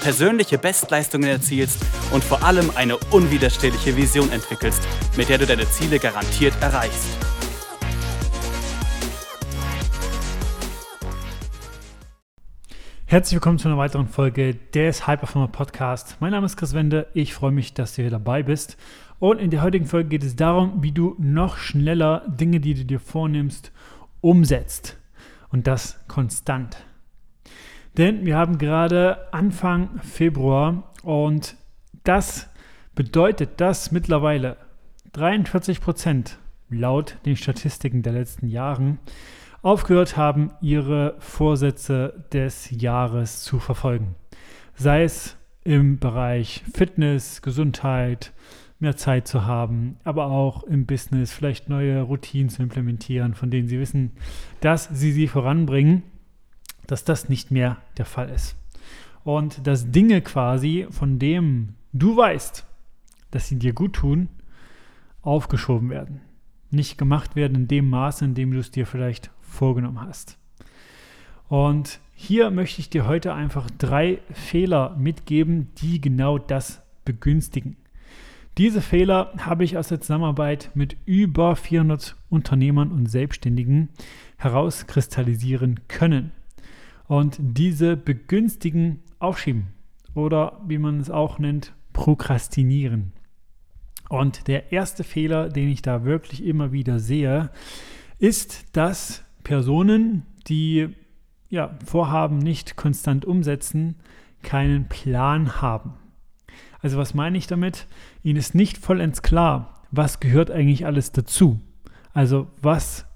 persönliche Bestleistungen erzielst und vor allem eine unwiderstehliche Vision entwickelst, mit der du deine Ziele garantiert erreichst. Herzlich willkommen zu einer weiteren Folge des High Performer Podcast. Mein Name ist Chris Wende. Ich freue mich, dass du hier dabei bist. Und in der heutigen Folge geht es darum, wie du noch schneller Dinge, die du dir vornimmst, umsetzt. Und das konstant. Denn wir haben gerade Anfang Februar und das bedeutet, dass mittlerweile 43 Prozent laut den Statistiken der letzten Jahre aufgehört haben, ihre Vorsätze des Jahres zu verfolgen. Sei es im Bereich Fitness, Gesundheit, mehr Zeit zu haben, aber auch im Business vielleicht neue Routinen zu implementieren, von denen sie wissen, dass sie sie voranbringen dass das nicht mehr der Fall ist. Und dass Dinge quasi, von dem du weißt, dass sie dir gut tun, aufgeschoben werden. Nicht gemacht werden in dem Maße, in dem du es dir vielleicht vorgenommen hast. Und hier möchte ich dir heute einfach drei Fehler mitgeben, die genau das begünstigen. Diese Fehler habe ich aus der Zusammenarbeit mit über 400 Unternehmern und Selbstständigen herauskristallisieren können und diese begünstigen Aufschieben oder wie man es auch nennt, Prokrastinieren. Und der erste Fehler, den ich da wirklich immer wieder sehe, ist, dass Personen, die ja, Vorhaben nicht konstant umsetzen, keinen Plan haben. Also was meine ich damit? Ihnen ist nicht vollends klar, was gehört eigentlich alles dazu. Also was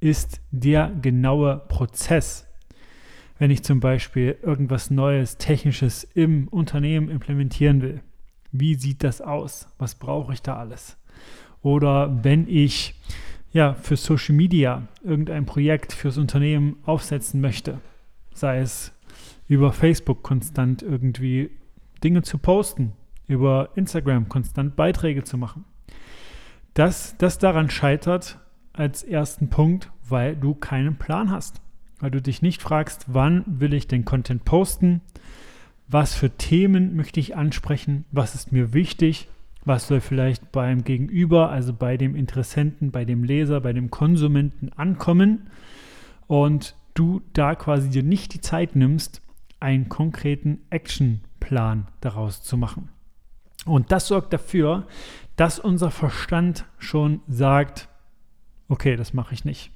ist der genaue Prozess, wenn ich zum Beispiel irgendwas Neues, Technisches im Unternehmen implementieren will. Wie sieht das aus? Was brauche ich da alles? Oder wenn ich ja für Social Media irgendein Projekt fürs Unternehmen aufsetzen möchte, sei es über Facebook konstant irgendwie Dinge zu posten, über Instagram konstant Beiträge zu machen. Dass das daran scheitert als ersten Punkt, weil du keinen Plan hast weil du dich nicht fragst, wann will ich den Content posten, was für Themen möchte ich ansprechen, was ist mir wichtig, was soll vielleicht beim Gegenüber, also bei dem Interessenten, bei dem Leser, bei dem Konsumenten ankommen und du da quasi dir nicht die Zeit nimmst, einen konkreten Actionplan daraus zu machen. Und das sorgt dafür, dass unser Verstand schon sagt, okay, das mache ich nicht.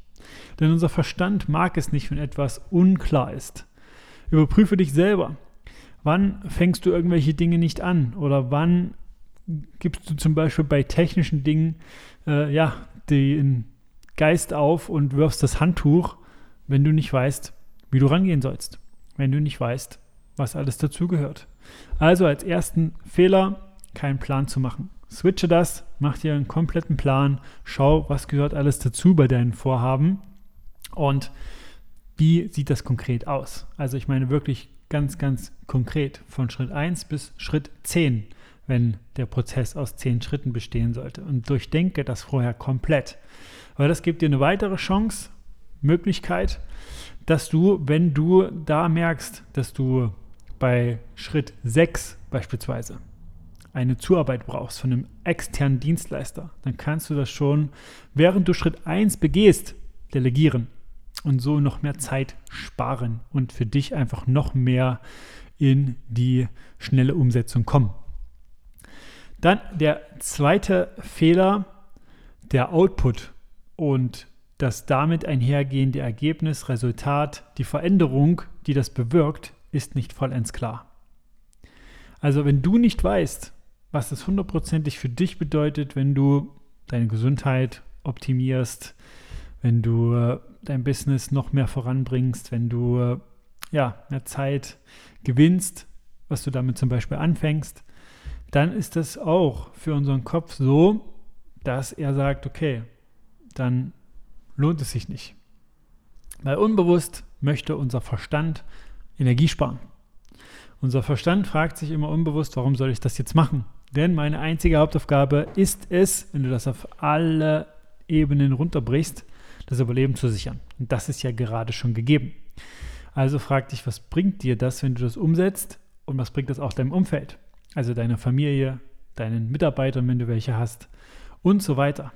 Denn unser Verstand mag es nicht, wenn etwas unklar ist. Überprüfe dich selber. Wann fängst du irgendwelche Dinge nicht an? Oder wann gibst du zum Beispiel bei technischen Dingen äh, ja, den Geist auf und wirfst das Handtuch, wenn du nicht weißt, wie du rangehen sollst. Wenn du nicht weißt, was alles dazugehört. Also als ersten Fehler, keinen Plan zu machen. Switche das, mach dir einen kompletten Plan, schau, was gehört alles dazu bei deinen Vorhaben und wie sieht das konkret aus. Also ich meine wirklich ganz, ganz konkret von Schritt 1 bis Schritt 10, wenn der Prozess aus 10 Schritten bestehen sollte. Und durchdenke das vorher komplett. Weil das gibt dir eine weitere Chance, Möglichkeit, dass du, wenn du da merkst, dass du bei Schritt 6 beispielsweise eine Zuarbeit brauchst von einem externen Dienstleister, dann kannst du das schon, während du Schritt 1 begehst, delegieren und so noch mehr Zeit sparen und für dich einfach noch mehr in die schnelle Umsetzung kommen. Dann der zweite Fehler, der Output und das damit einhergehende Ergebnis, Resultat, die Veränderung, die das bewirkt, ist nicht vollends klar. Also wenn du nicht weißt, was das hundertprozentig für dich bedeutet, wenn du deine Gesundheit optimierst, wenn du äh, dein Business noch mehr voranbringst, wenn du äh, ja, mehr Zeit gewinnst, was du damit zum Beispiel anfängst, dann ist das auch für unseren Kopf so, dass er sagt, okay, dann lohnt es sich nicht. Weil unbewusst möchte unser Verstand Energie sparen. Unser Verstand fragt sich immer unbewusst, warum soll ich das jetzt machen? Denn meine einzige Hauptaufgabe ist es, wenn du das auf alle Ebenen runterbrichst, das Überleben zu sichern. Und das ist ja gerade schon gegeben. Also frag dich, was bringt dir das, wenn du das umsetzt und was bringt das auch deinem Umfeld? Also deiner Familie, deinen Mitarbeitern, wenn du welche hast und so weiter.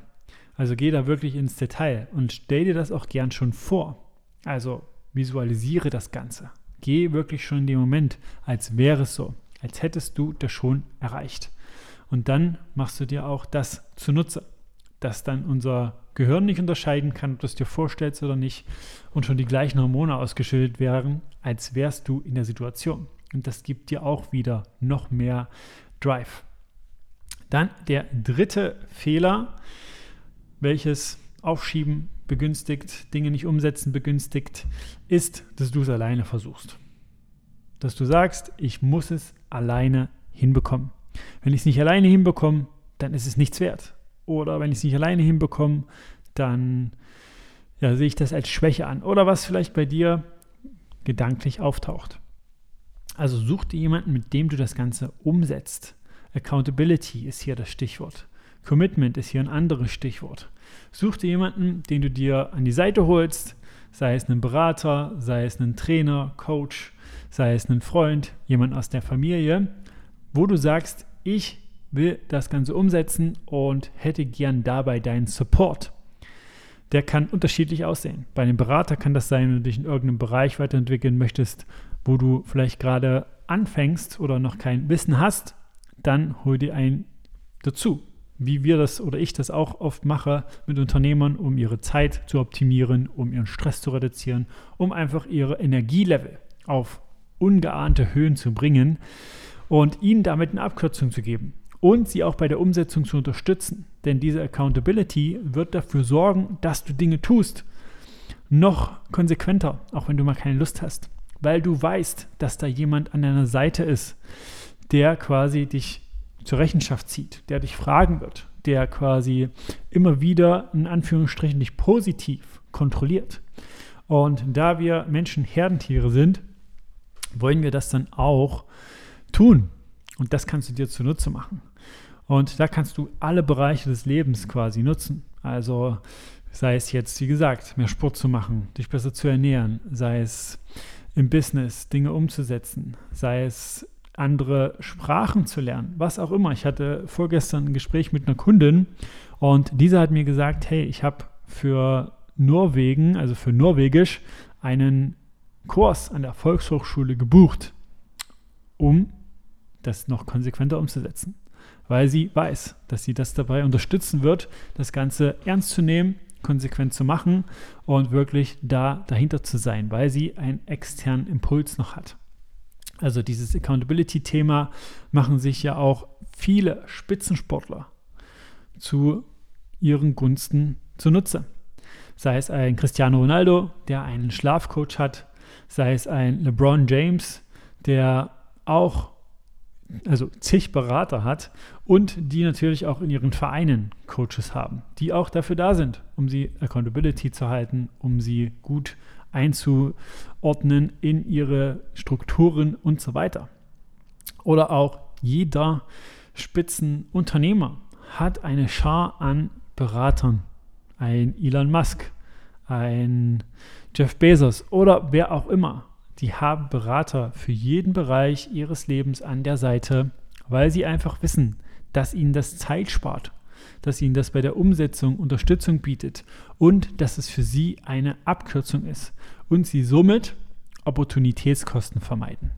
Also geh da wirklich ins Detail und stell dir das auch gern schon vor. Also visualisiere das Ganze. Geh wirklich schon in den Moment, als wäre es so, als hättest du das schon erreicht. Und dann machst du dir auch das zunutze, dass dann unser Gehirn nicht unterscheiden kann, ob du es dir vorstellst oder nicht und schon die gleichen Hormone ausgeschüttet wären, als wärst du in der Situation. Und das gibt dir auch wieder noch mehr Drive. Dann der dritte Fehler, welches Aufschieben begünstigt, Dinge nicht umsetzen begünstigt, ist, dass du es alleine versuchst. Dass du sagst, ich muss es alleine hinbekommen. Wenn ich es nicht alleine hinbekomme, dann ist es nichts wert. Oder wenn ich es nicht alleine hinbekomme, dann ja, sehe ich das als Schwäche an. Oder was vielleicht bei dir gedanklich auftaucht. Also such dir jemanden, mit dem du das Ganze umsetzt. Accountability ist hier das Stichwort. Commitment ist hier ein anderes Stichwort. Such dir jemanden, den du dir an die Seite holst, sei es einen Berater, sei es einen Trainer, Coach, sei es einen Freund, jemand aus der Familie, wo du sagst, ich will das Ganze umsetzen und hätte gern dabei deinen Support. Der kann unterschiedlich aussehen. Bei einem Berater kann das sein, wenn du dich in irgendeinem Bereich weiterentwickeln möchtest, wo du vielleicht gerade anfängst oder noch kein Wissen hast, dann hol dir einen dazu wie wir das oder ich das auch oft mache mit Unternehmern, um ihre Zeit zu optimieren, um ihren Stress zu reduzieren, um einfach ihre Energielevel auf ungeahnte Höhen zu bringen und ihnen damit eine Abkürzung zu geben und sie auch bei der Umsetzung zu unterstützen. Denn diese Accountability wird dafür sorgen, dass du Dinge tust. Noch konsequenter, auch wenn du mal keine Lust hast, weil du weißt, dass da jemand an deiner Seite ist, der quasi dich zur Rechenschaft zieht, der dich fragen wird, der quasi immer wieder in Anführungsstrichen dich positiv kontrolliert. Und da wir Menschen Herdentiere sind, wollen wir das dann auch tun. Und das kannst du dir zunutze machen. Und da kannst du alle Bereiche des Lebens quasi nutzen. Also sei es jetzt, wie gesagt, mehr Sport zu machen, dich besser zu ernähren, sei es im Business Dinge umzusetzen, sei es andere Sprachen zu lernen, was auch immer. Ich hatte vorgestern ein Gespräch mit einer Kundin und diese hat mir gesagt, hey, ich habe für Norwegen, also für Norwegisch, einen Kurs an der Volkshochschule gebucht, um das noch konsequenter umzusetzen, weil sie weiß, dass sie das dabei unterstützen wird, das Ganze ernst zu nehmen, konsequent zu machen und wirklich da dahinter zu sein, weil sie einen externen Impuls noch hat. Also dieses Accountability-Thema machen sich ja auch viele Spitzensportler zu ihren Gunsten zunutze. Sei es ein Cristiano Ronaldo, der einen Schlafcoach hat, sei es ein LeBron James, der auch also zig Berater hat und die natürlich auch in ihren Vereinen Coaches haben, die auch dafür da sind, um sie Accountability zu halten, um sie gut einzuordnen in ihre Strukturen und so weiter. Oder auch jeder Spitzenunternehmer hat eine Schar an Beratern. Ein Elon Musk, ein Jeff Bezos oder wer auch immer. Die haben Berater für jeden Bereich ihres Lebens an der Seite, weil sie einfach wissen, dass ihnen das Zeit spart dass ihnen das bei der Umsetzung Unterstützung bietet und dass es für sie eine Abkürzung ist und sie somit Opportunitätskosten vermeiden.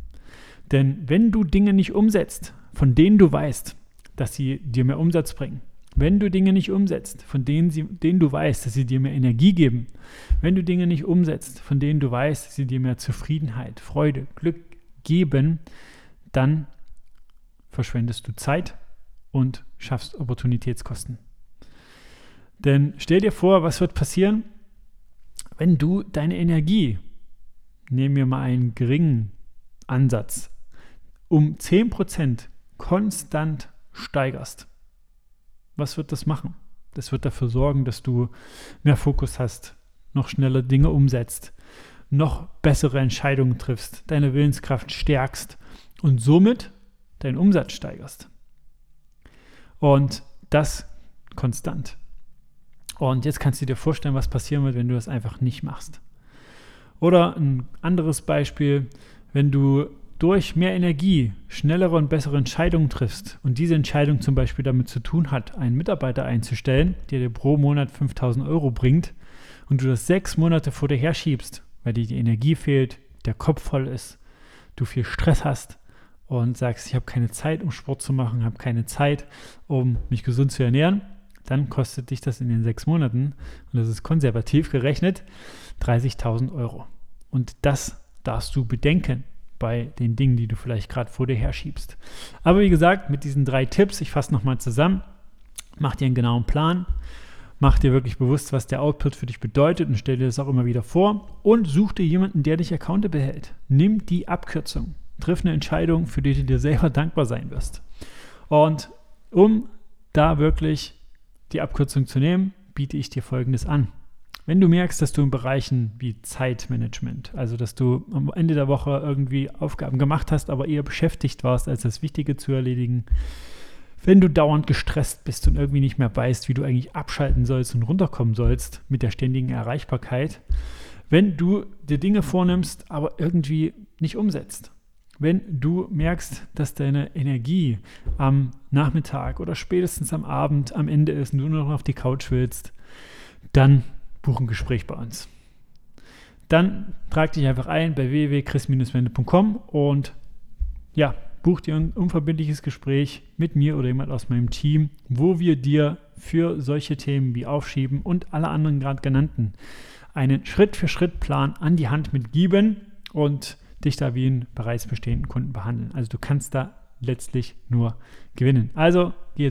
Denn wenn du Dinge nicht umsetzt, von denen du weißt, dass sie dir mehr Umsatz bringen, wenn du Dinge nicht umsetzt, von denen, sie, denen du weißt, dass sie dir mehr Energie geben, wenn du Dinge nicht umsetzt, von denen du weißt, dass sie dir mehr Zufriedenheit, Freude, Glück geben, dann verschwendest du Zeit und schaffst Opportunitätskosten. Denn stell dir vor, was wird passieren, wenn du deine Energie, nehmen wir mal einen geringen Ansatz, um 10% konstant steigerst. Was wird das machen? Das wird dafür sorgen, dass du mehr Fokus hast, noch schneller Dinge umsetzt, noch bessere Entscheidungen triffst, deine Willenskraft stärkst und somit deinen Umsatz steigerst. Und das konstant. Und jetzt kannst du dir vorstellen, was passieren wird, wenn du das einfach nicht machst. Oder ein anderes Beispiel, wenn du durch mehr Energie schnellere und bessere Entscheidungen triffst und diese Entscheidung zum Beispiel damit zu tun hat, einen Mitarbeiter einzustellen, der dir pro Monat 5000 Euro bringt und du das sechs Monate vor dir herschiebst, weil dir die Energie fehlt, der Kopf voll ist, du viel Stress hast und sagst, ich habe keine Zeit, um Sport zu machen, habe keine Zeit, um mich gesund zu ernähren, dann kostet dich das in den sechs Monaten, und das ist konservativ gerechnet, 30.000 Euro. Und das darfst du bedenken bei den Dingen, die du vielleicht gerade vor dir herschiebst. Aber wie gesagt, mit diesen drei Tipps, ich fasse nochmal zusammen, mach dir einen genauen Plan, mach dir wirklich bewusst, was der Output für dich bedeutet und stell dir das auch immer wieder vor und such dir jemanden, der dich accountable hält. Nimm die Abkürzung, triff eine Entscheidung, für die du dir selber dankbar sein wirst. Und um da wirklich die Abkürzung zu nehmen, biete ich dir Folgendes an. Wenn du merkst, dass du in Bereichen wie Zeitmanagement, also dass du am Ende der Woche irgendwie Aufgaben gemacht hast, aber eher beschäftigt warst, als das Wichtige zu erledigen, wenn du dauernd gestresst bist und irgendwie nicht mehr weißt, wie du eigentlich abschalten sollst und runterkommen sollst mit der ständigen Erreichbarkeit, wenn du dir Dinge vornimmst, aber irgendwie nicht umsetzt, wenn du merkst, dass deine Energie am Nachmittag oder spätestens am Abend am Ende ist und du nur noch auf die Couch willst, dann buch ein Gespräch bei uns. Dann trag dich einfach ein bei www.chris-wende.com und ja, buch dir ein unverbindliches Gespräch mit mir oder jemand aus meinem Team, wo wir dir für solche Themen wie Aufschieben und alle anderen gerade genannten einen Schritt-für-Schritt-Plan an die Hand mitgeben und dich da wie einen bereits bestehenden Kunden behandeln. Also du kannst da letztlich nur gewinnen. Also geh